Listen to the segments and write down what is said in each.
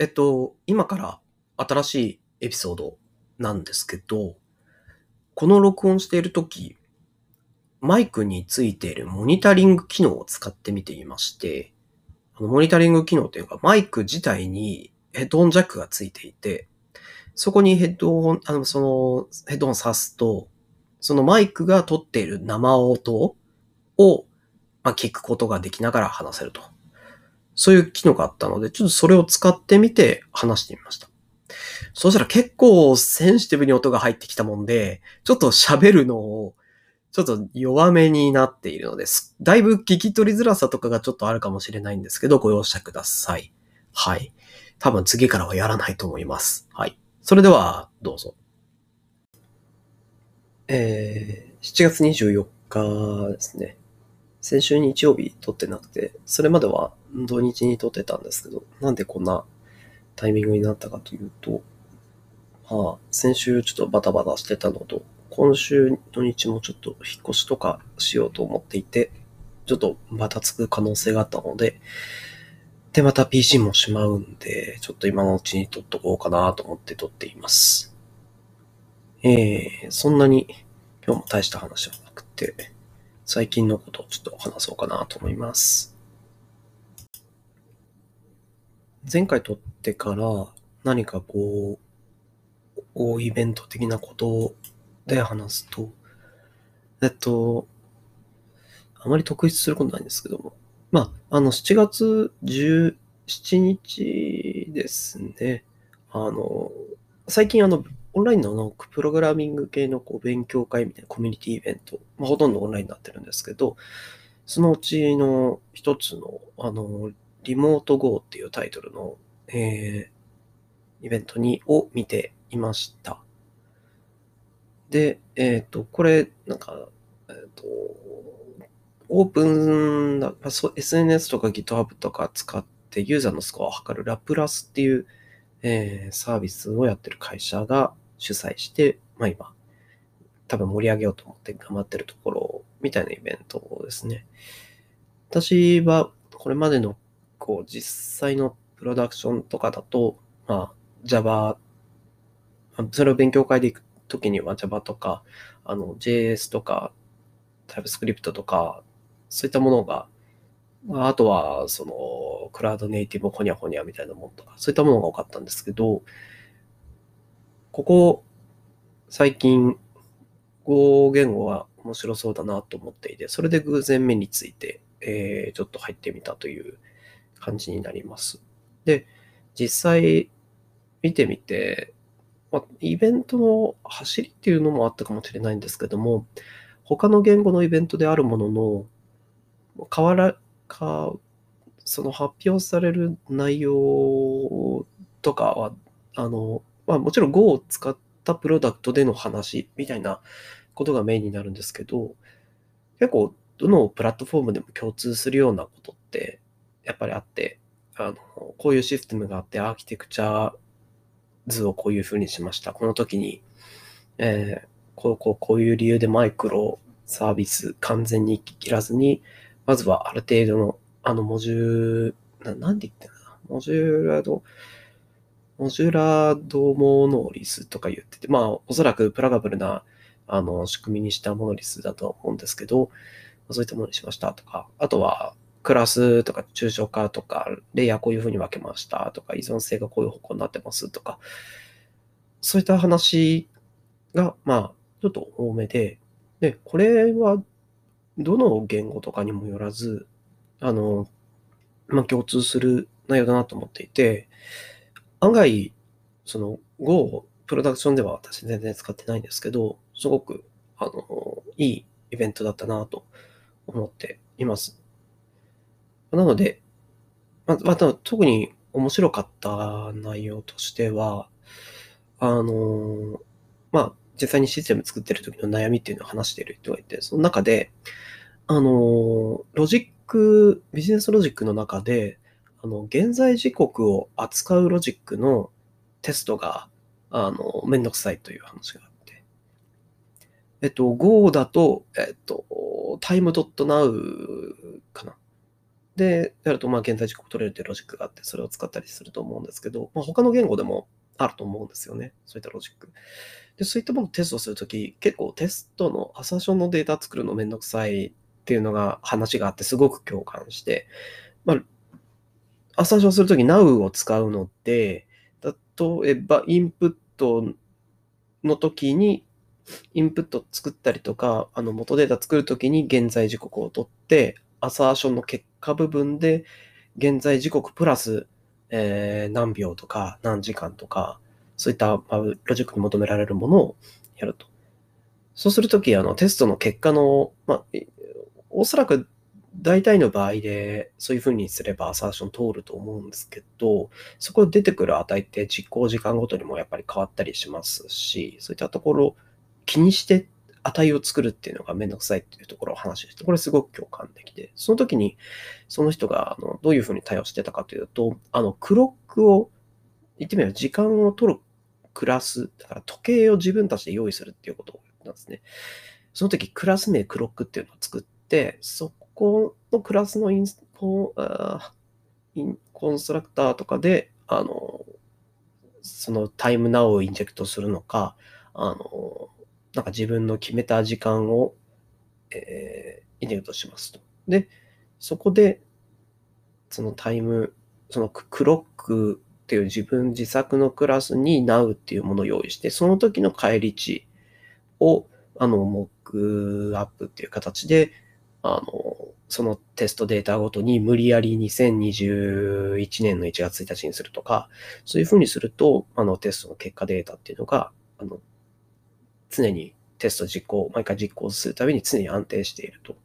えっと、今から新しいエピソードなんですけど、この録音しているとき、マイクについているモニタリング機能を使ってみていまして、このモニタリング機能っていうか、マイク自体にヘッドホンジャックがついていて、そこにヘッドホン、あの、そのヘッドホン挿すと、そのマイクが撮っている生音を、まあ、聞くことができながら話せると。そういう機能があったので、ちょっとそれを使ってみて話してみました。そしたら結構センシティブに音が入ってきたもんで、ちょっと喋るのをちょっと弱めになっているのです。だいぶ聞き取りづらさとかがちょっとあるかもしれないんですけど、ご容赦ください。はい。多分次からはやらないと思います。はい。それでは、どうぞ。えー、7月24日ですね。先週日曜日撮ってなくて、それまでは土日に撮ってたんですけど、なんでこんなタイミングになったかというと、まあ、先週ちょっとバタバタしてたのと、今週土日もちょっと引っ越しとかしようと思っていて、ちょっとバタつく可能性があったので、で、また PC もしまうんで、ちょっと今のうちに撮っとこうかなと思って撮っています。えー、そんなに今日も大した話はなくて、最近のことをちょっと話そうかなと思います。前回撮ってから何かこう、大イベント的なことで話すと、えっと、あまり特筆することないんですけども、まあ、あの、7月17日ですね、あの、最近あの、オンラインのあのプログラミング系のこう勉強会みたいなコミュニティイベント、まあ、ほとんどオンラインになってるんですけど、そのうちの一つの、あの、リモート GO っていうタイトルの、えー、イベントに、を見ていました。で、えっ、と、これ、なんか、えっ、と、オープンな、まあ、SNS とか GitHub とか使ってユーザーのスコアを測るラプラスっていう、えーサービスをやってる会社が主催して、まあ今、多分盛り上げようと思って頑張ってるところみたいなイベントですね。私はこれまでのこう実際のプロダクションとかだと、まあ Java、それを勉強会で行くときには Java とか、あの JS とか TypeScript とか、そういったものが、あとは、その、クラウドネイティブホニャホニャみたいなものとか、そういったものが多かったんですけど、ここ、最近、Go 言語は面白そうだなと思っていて、それで偶然目について、えーちょっと入ってみたという感じになります。で、実際見てみて、まあ、イベントの走りっていうのもあったかもしれないんですけども、他の言語のイベントであるものの、変わら、か、その発表される内容とかは、あの、まあもちろん Go を使ったプロダクトでの話みたいなことがメインになるんですけど、結構どのプラットフォームでも共通するようなことってやっぱりあって、あの、こういうシステムがあって、アーキテクチャ図をこういう風にしました。この時に、えーこう、こう、こういう理由でマイクロサービス完全に切らずに、まずはある程度の、あの、モジューな、なんで言ってんだ。モジュラード、モジュラードモノリスとか言ってて、まあ、おそらくプラガブルな、あの、仕組みにしたモノリスだと思うんですけど、そういったものにしましたとか、あとは、クラスとか抽象化とか、レイヤーこういう風に分けましたとか、依存性がこういう方向になってますとか、そういった話が、まあ、ちょっと多めで、で、これは、どの言語とかにもよらず、あの、まあ、共通する内容だなと思っていて、案外、その Go をプロダクションでは私全然使ってないんですけど、すごく、あの、いいイベントだったなと思っています。なので、ままた特に面白かった内容としては、あの、まあ、実際にシステム作ってる時の悩みっていうのを話している人がいて、その中で、あの、ロジック、ビジネスロジックの中で、あの、現在時刻を扱うロジックのテストが、あの、めんどくさいという話があって。えっと、Go だと、えっと、time.now かな。で、やると、まあ、現在時刻取れるというロジックがあって、それを使ったりすると思うんですけど、まあ、他の言語でもあると思うんですよね。そういったロジック。で、そういったものをテストするとき、結構テストのアサーションのデータ作るのめんどくさいっていうのが話があってすごく共感して、まあ、アサーションするとき Now を使うので、例えばインプットの時にインプット作ったりとか、あの元データ作るときに現在時刻を取って、アサーションの結果部分で現在時刻プラス、えー、何秒とか何時間とか、そういった、まあ、ロジックに求められるものをやると。そうするとき、あの、テストの結果の、まあ、おそらく大体の場合でそういうふうにすればアサーション通ると思うんですけど、そこで出てくる値って実行時間ごとにもやっぱり変わったりしますし、そういったところ気にして値を作るっていうのがめんどくさいっていうところを話して、これすごく共感できて、その時にその人があのどういうふうに対応してたかというと、あのクロックを、言ってみれば時間を取るクラス、だから時計を自分たちで用意するっていうことをなんですね。その時クラス名クロックっていうのを作って、そこのクラスのインスコインコンストラクターとかで、あの、その time.now をインジェクトするのか、あの、なんか自分の決めた時間を、えー、インジェクトしますと。で、そこで、そのタイム、そのクロックっていう自分自作のクラスに Now っていうものを用意して、その時の返り値を、あの、モックアップっていう形で、あの、そのテストデータごとに無理やり2021年の1月1日にするとか、そういうふうにすると、あの、テストの結果データっていうのが、あの、常にテスト実行、毎回実行するたびに常に安定していると。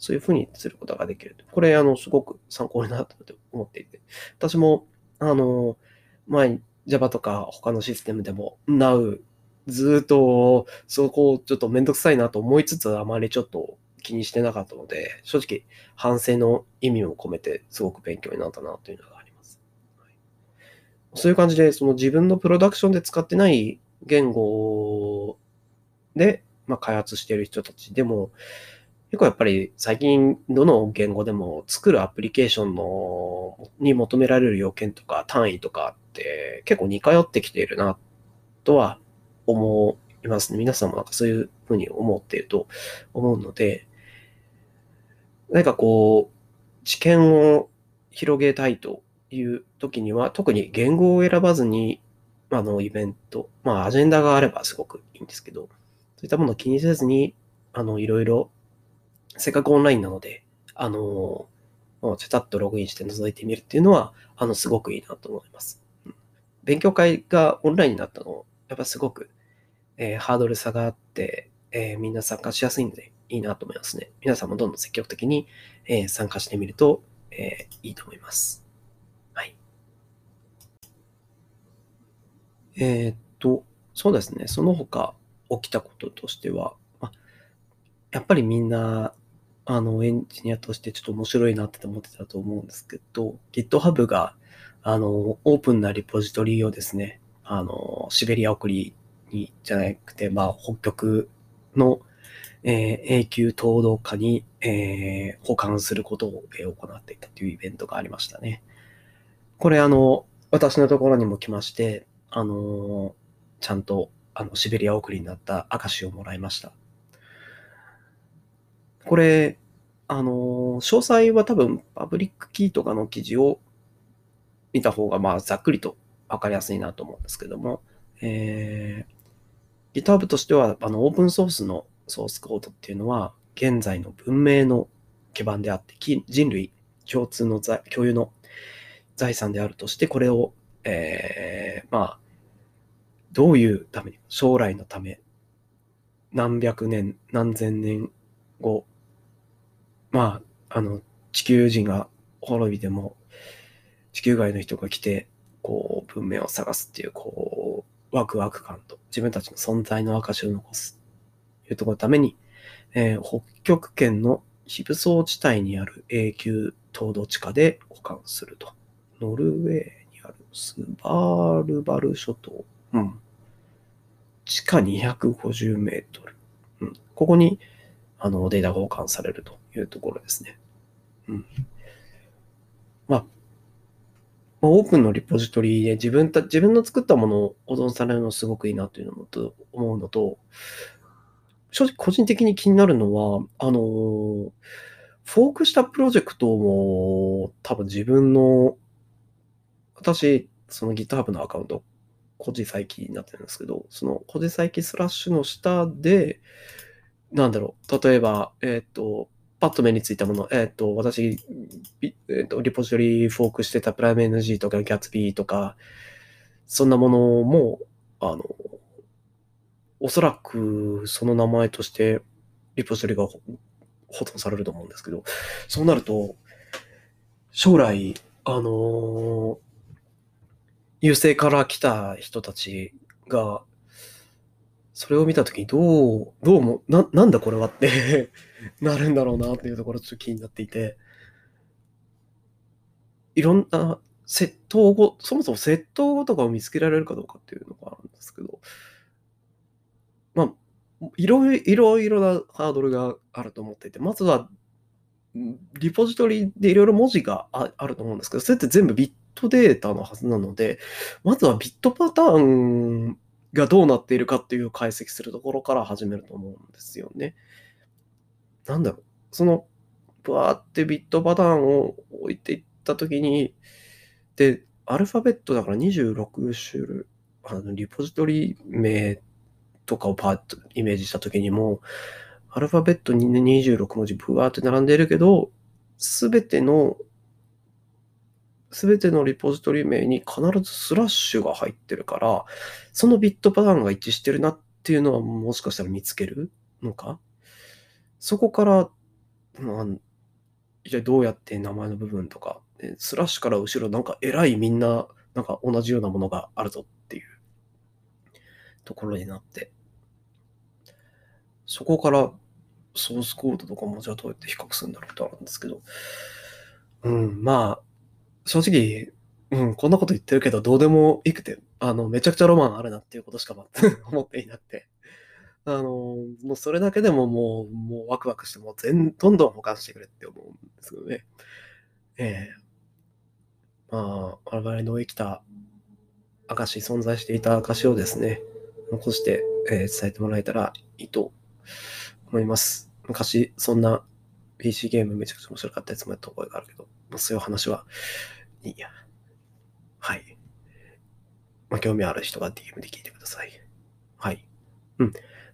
そういうふうにすることができる。これ、あの、すごく参考になったと思っていて。私も、あの、前、Java とか他のシステムでも Now ずっとそこをちょっとめんどくさいなと思いつつあまりちょっと気にしてなかったので、正直反省の意味を込めてすごく勉強になったなというのがあります。はい、そういう感じで、その自分のプロダクションで使ってない言語で、まあ、開発してる人たちでも、結構やっぱり最近どの言語でも作るアプリケーションのに求められる要件とか単位とかって結構似通ってきているなとは思いますね。皆さんもなんかそういうふうに思っていると思うので、何かこう、知見を広げたいという時には、特に言語を選ばずに、あの、イベント、まあ、アジェンダがあればすごくいいんですけど、そういったものを気にせずに、あの、いろいろ、せっかくオンラインなので、あの、もうちゃちゃっとログインして覗いてみるっていうのは、あの、すごくいいなと思います。勉強会がオンラインになったの、やっぱすごく、えー、ハードル差があって、えー、みんな参加しやすいんで、いいなと思いますね。皆さんもどんどん積極的に、えー、参加してみると、えー、いいと思います。はい。えー、っと、そうですね。その他起きたこととしては、ま、やっぱりみんな、あの、エンジニアとしてちょっと面白いなって思ってたと思うんですけど、GitHub が、あの、オープンなリポジトリをですね、あの、シベリア送りに、じゃなくて、まあ、北極のえー、永久凍土化に、えー、保管することを、えー、行っていたというイベントがありましたね。これあの、私のところにも来まして、あのちゃんとあのシベリア送りになった証をもらいました。これ、あの詳細は多分パブリックキーとかの記事を見た方が、まあ、ざっくりとわかりやすいなと思うんですけども、えー、GitHub としては、あの、オープンソースのソースコードっていうのは、現在の文明の基盤であって、人類共通の共有の財産であるとして、これを、えー、まあ、どういうために、将来のため、何百年、何千年後、まあ、あの、地球人が滅びても、地球外の人が来て、こう、文明を探すっていう、こう、ワクワク感と、自分たちの存在の証を残すというところのために、えー、北極圏の非武装地帯にある永久凍土地下で保管すると。ノルウェーにあるスバールバル諸島。うん。地下250メートル。うん。ここに、あの、データが保管されるというところですね。うん。まあ、まあ、オープンのリポジトリで自分た、自分の作ったものを保存されるのすごくいいなというのもと思うのと、正直個人的に気になるのは、あの、フォークしたプロジェクトも多分自分の、私、その GitHub のアカウント、個人再起になってるんですけど、その個人再起スラッシュの下で、なんだろう、例えば、えっ、ー、と、パッと目についたもの、えっ、ー、と、私、えーと、リポジトリフォークしてたプライム NG とかギャツビーとか、そんなものも、あの、おそらくその名前としてリポジトリが保存されると思うんですけど、そうなると、将来、あの優勢から来た人たちが、それを見たときにどう、どうも、な、なんだこれはって なるんだろうなっていうところちょっと気になっていて、いろんな窃盗後、そもそも窃盗後とかを見つけられるかどうかっていうのがあるんですけど、まあ、いろいろいろなハードルがあると思っていて、まずは、リポジトリでいろいろ文字があると思うんですけど、それって全部ビットデータのはずなので、まずはビットパターンがどうなっているかっていう解析するところから始めると思うんですよね。なんだろう。その、ブワーってビットパターンを置いていったときに、で、アルファベットだから26種類、あの、リポジトリ名とかをパーッとイメージしたときにも、アルファベットに26文字ブワーって並んでいるけど、すべてのすべてのリポジトリ名に必ずスラッシュが入ってるから、そのビットパターンが一致してるなっていうのはもしかしたら見つけるのか？そこから、まあ、じゃどうやって名前の部分とか、スラッシュから後ろなんか偉いみんな、なんか同じようなものがあるぞっていう。ところになって、そこからソースコードとかもじゃあどうやって比較するんだろうってあるんですけど、うん、まあ、正直、うん、こんなこと言ってるけど、どうでもいくて、あの、めちゃくちゃロマンあるなっていうことしか 思っていなくて。あの、もうそれだけでももう、もうワクワクして、もう全、どんどん保管してくれって思うんですけどね。ええー、まあ、我々の生きた証、存在していた証をですね、残して、えー、伝えてもらえたらいいと思います。昔、そんな PC ゲームめちゃくちゃ面白かったやつもやった覚えがあるけど、そういう話はいいや。はい。まあ、興味ある人が DM で聞いてください。はい。うん。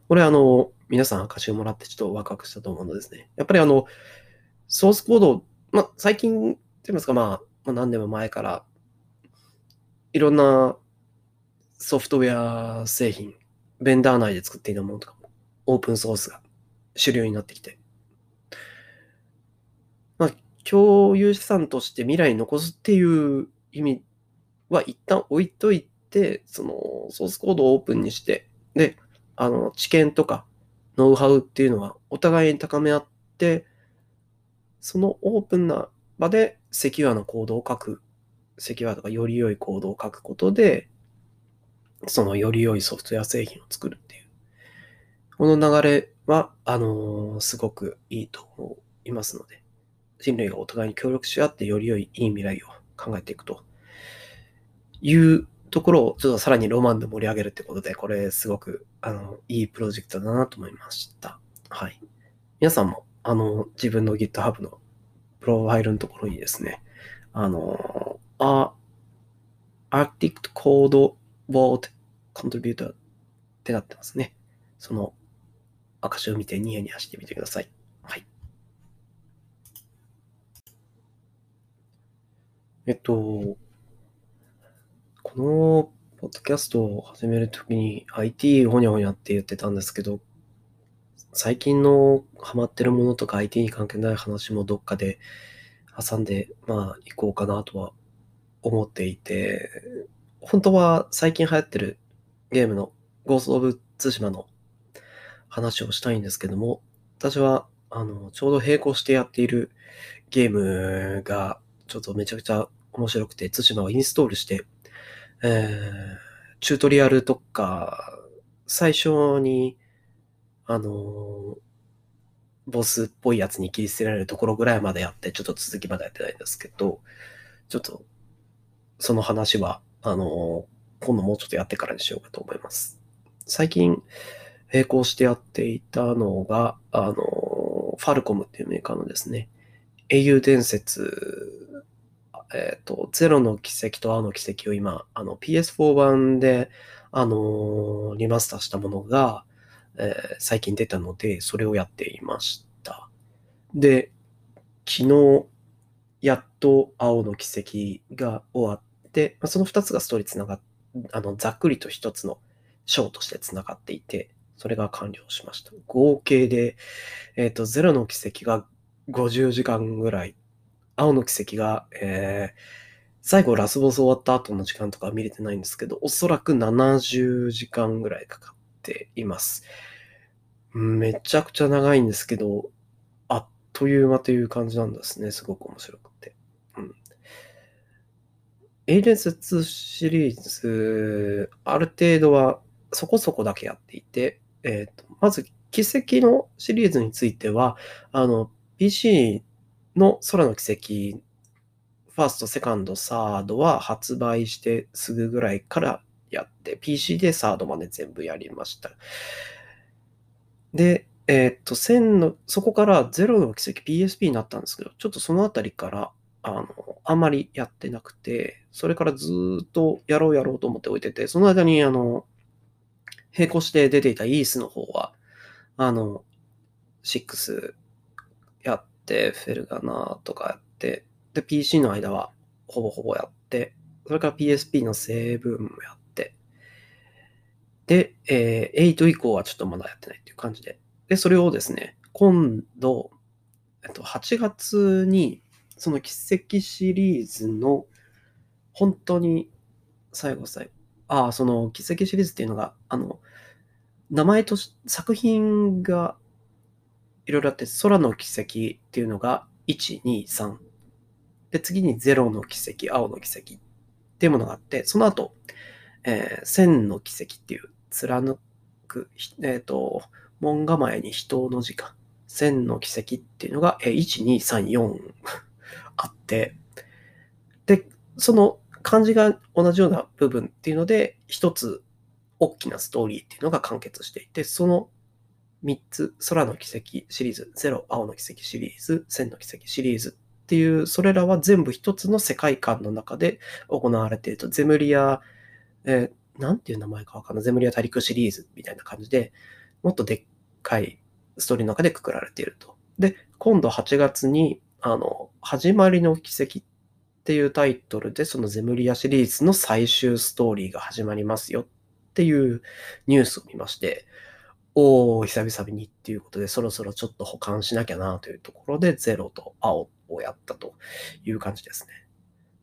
これあの、皆さん歌詞をもらってちょっとワクワクしたと思うのですね。やっぱりあの、ソースコード、まあ、最近、と言いますか、まあ、まあ、何年も前から、いろんなソフトウェア製品、ベンダー内で作っていたものとかも、オープンソースが主流になってきて、共有資産として未来に残すっていう意味は一旦置いといて、そのソースコードをオープンにして、で、あの、知見とかノウハウっていうのはお互いに高め合って、そのオープンな場でセキュアなコードを書く、セキュアとかより良いコードを書くことで、そのより良いソフトウェア製品を作るっていう。この流れは、あのー、すごくいいと思いますので、人類がお互いに協力し合ってより良いいい未来を考えていくというところをちょっとさらにロマンで盛り上げるってことで、これすごくあのいいプロジェクトだなと思いました。はい。皆さんもあの自分の GitHub のプロファイルのところにですね、あの、あ、Arctic Code Vault Contributor ってなってますね。その証を見てニヤニヤしてみてください。はい。えっと、このポッドキャストを始めるときに IT ほにゃほにゃって言ってたんですけど、最近のハマってるものとか IT に関係ない話もどっかで挟んで、まあ、行こうかなとは思っていて、本当は最近流行ってるゲームのゴースト・オブ・ツシマの話をしたいんですけども、私は、あの、ちょうど並行してやっているゲームがちょっとめちゃくちゃ面白くて、対馬をインストールして、えー、チュートリアルとか、最初に、あの、ボスっぽいやつに切り捨てられるところぐらいまでやって、ちょっと続きまでやってないんですけど、ちょっと、その話は、あの、今度もうちょっとやってからにしようかと思います。最近、並行してやっていたのが、あの、ファルコムっていうメーカーのですね、英雄伝説、えっ、ー、と、ゼロの奇跡と青の奇跡を今、あの PS4 版で、あのリマスターしたものが、えー、最近出たので、それをやっていました。で、昨日、やっと青の奇跡が終わって、まあ、その2つがストーリーつながっあの、ざっくりと1つの章としてつながっていて、それが完了しました。合計で、えっ、ー、と、ゼロの奇跡が50時間ぐらい、青の奇跡が、えー、最後ラスボス終わった後の時間とか見れてないんですけど、おそらく70時間ぐらいかかっています。めちゃくちゃ長いんですけど、あっという間という感じなんですね。すごく面白くて。うん。エイレンス2シリーズ、ある程度はそこそこだけやっていて、えっ、ー、と、まず、奇跡のシリーズについては、あの、PC の空の奇跡、ファースト、セカンド、サードは発売してすぐぐらいからやって、PC でサードまで全部やりました。で、えっ、と、1000の、そこから0の奇跡 PSP になったんですけど、ちょっとそのあたりから、あの、あんまりやってなくて、それからずっとやろうやろうと思っておいてて、その間に、あの、並行して出ていたイースの方は、あの、6やって、フェルガナとかやって、で、PC の間はほぼほぼやって、それから PSP の7もやって、で、えー、8以降はちょっとまだやってないっていう感じで。で、それをですね、今度、えっと、8月に、その奇跡シリーズの、本当に最後最後、ああ、その奇跡シリーズっていうのが、あの、名前とし、作品がいろいろあって、空の奇跡っていうのが1、2、3。で、次に0の奇跡、青の奇跡っていうものがあって、その後、えー、千の奇跡っていう貫く、えっ、ー、と、門構えに人の字か。千の奇跡っていうのが、えー、1、2、3、4 あって、で、その漢字が同じような部分っていうので、一つ大きなストーリーっていうのが完結していて、その3つ、空の奇跡シリーズ、ゼロ、青の奇跡シリーズ、千の奇跡シリーズ。っていう、それらは全部一つの世界観の中で行われていると、ゼムリア、えー、なんていう名前かわかんない、ゼムリア大陸シリーズみたいな感じで、もっとでっかいストーリーの中でくくられていると。で、今度8月に、あの、始まりの奇跡っていうタイトルで、そのゼムリアシリーズの最終ストーリーが始まりますよっていうニュースを見まして、おー、久々にっていうことで、そろそろちょっと保管しなきゃなというところで、ゼロと青をやったという感じですね。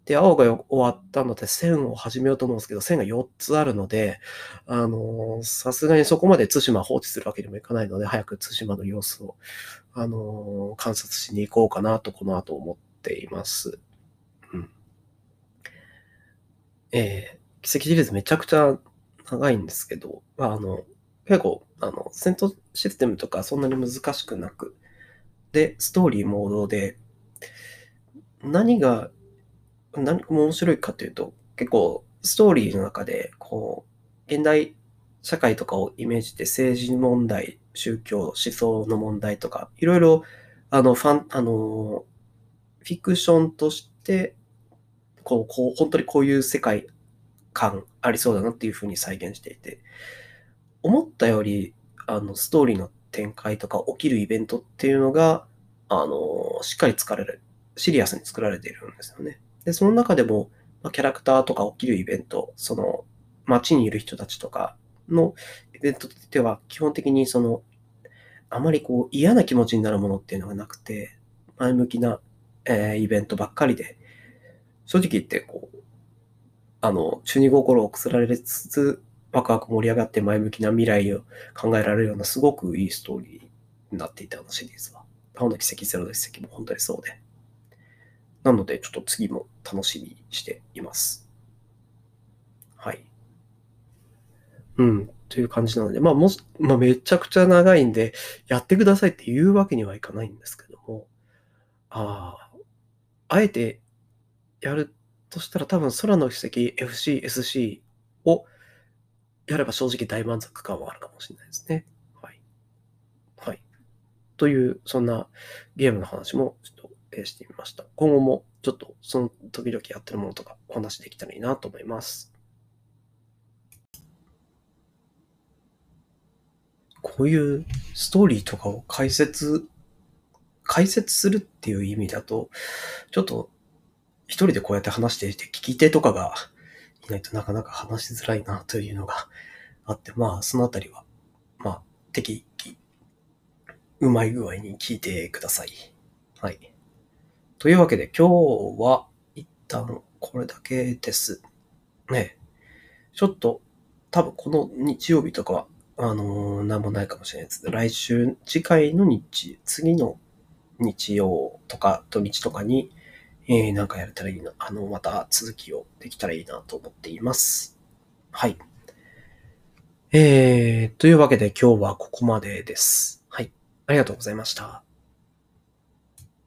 で、青が終わったので、線を始めようと思うんですけど、線が4つあるので、あのさすがにそこまで対馬放置するわけにもいかないので、早く対馬の様子を、あの観察しに行こうかなと、この後思っています。うん。えー、奇跡シリーズめちゃくちゃ長いんですけど、あの、結構、あの、戦闘システムとかそんなに難しくなく、で、ストーリーモードで、何が、何が面白いかというと、結構、ストーリーの中で、こう、現代社会とかをイメージして政治問題、宗教、思想の問題とか、いろいろ、あの、ファン、あの、フィクションとして、こう、こう、本当にこういう世界感ありそうだなっていうふうに再現していて、思ったより、あの、ストーリーの展開とか起きるイベントっていうのが、あの、しっかり作られる、シリアスに作られているんですよね。で、その中でも、キャラクターとか起きるイベント、その、街にいる人たちとかのイベントでは、基本的にその、あまりこう嫌な気持ちになるものっていうのがなくて、前向きな、えー、イベントばっかりで、正直言ってこう、あの、中二心をくすられつつ、ワクワク盛り上がって前向きな未来を考えられるようなすごくいいストーリーになっていたあのシリーズは。青の奇跡、ゼロの奇跡も本当にそうで。なので、ちょっと次も楽しみにしています。はい。うん、という感じなので、まあ、も、まあ、めちゃくちゃ長いんで、やってくださいって言うわけにはいかないんですけども、ああ、あえてやるとしたら多分空の奇跡 FC、SC をやれば正直大満足感はあるかもしれないですね。はい。はい。という、そんなゲームの話もちょっとしてみました。今後もちょっとその時々やってるものとかお話できたらいいなと思います。こういうストーリーとかを解説、解説するっていう意味だと、ちょっと一人でこうやって話していて、聞き手とかがないとなかなか話しづらいなというのがあって、まあ、そのあたりは、まあ、適宜、うまい具合に聞いてください。はい。というわけで、今日は一旦これだけです。ね。ちょっと、多分この日曜日とかは、あのー、なんもないかもしれないです。来週、次回の日、次の日曜とか土日とかに、えー、なんかやれたらいいな。あの、また続きをできたらいいなと思っています。はい。えー、というわけで今日はここまでです。はい。ありがとうございました。